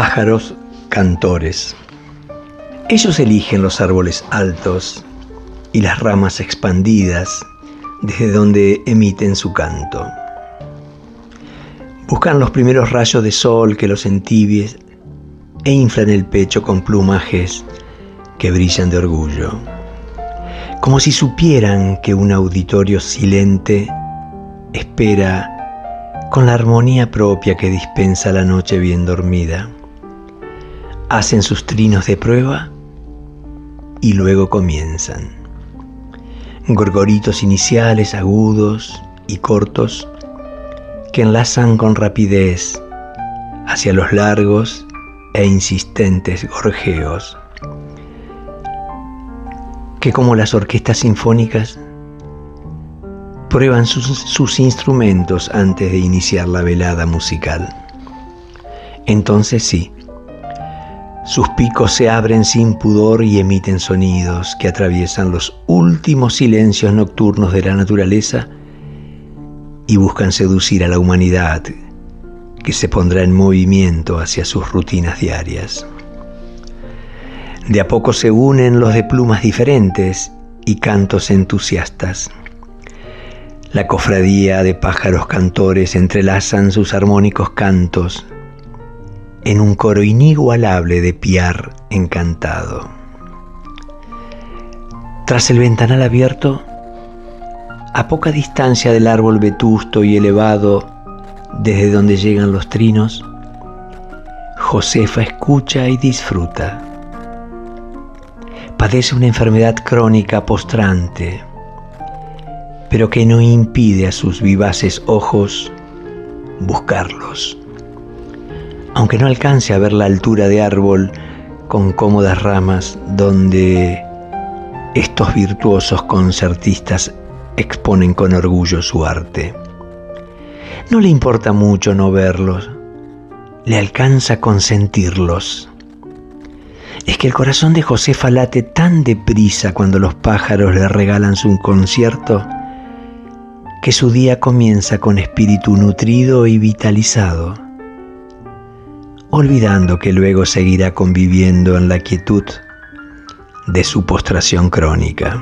pájaros cantores. Ellos eligen los árboles altos y las ramas expandidas desde donde emiten su canto. Buscan los primeros rayos de sol que los entibien e inflan el pecho con plumajes que brillan de orgullo, como si supieran que un auditorio silente espera con la armonía propia que dispensa la noche bien dormida. Hacen sus trinos de prueba y luego comienzan. Gorgoritos iniciales agudos y cortos que enlazan con rapidez hacia los largos e insistentes gorjeos, que como las orquestas sinfónicas prueban sus, instrumentos antes de iniciar la velada musical. Entonces sí, sus picos se abren sin pudor y emiten sonidos que atraviesan los últimos silencios nocturnos de la naturaleza y buscan seducir a la humanidad que se pondrá en movimiento hacia sus rutinas diarias. De a poco se unen los de plumas diferentes y cantos entusiastas. La cofradía de pájaros cantores entrelazan sus armónicos cantos en un coro inigualable de piar encantado. Tras el ventanal abierto, a poca distancia del árbol vetusto y elevado desde donde llegan los trinos, Josefa escucha y disfruta. Padece una enfermedad crónica postrante, pero que no impide a sus vivaces ojos buscarlos aunque no alcance a ver la altura de árbol con cómodas ramas donde estos virtuosos concertistas exponen con orgullo su arte. No le importa mucho no verlos, le alcanza con sentirlos. Es que el corazón de Josefa late tan deprisa cuando los pájaros le regalan su concierto que su día comienza con espíritu nutrido y vitalizado olvidando que luego seguirá conviviendo en la quietud de su postración crónica.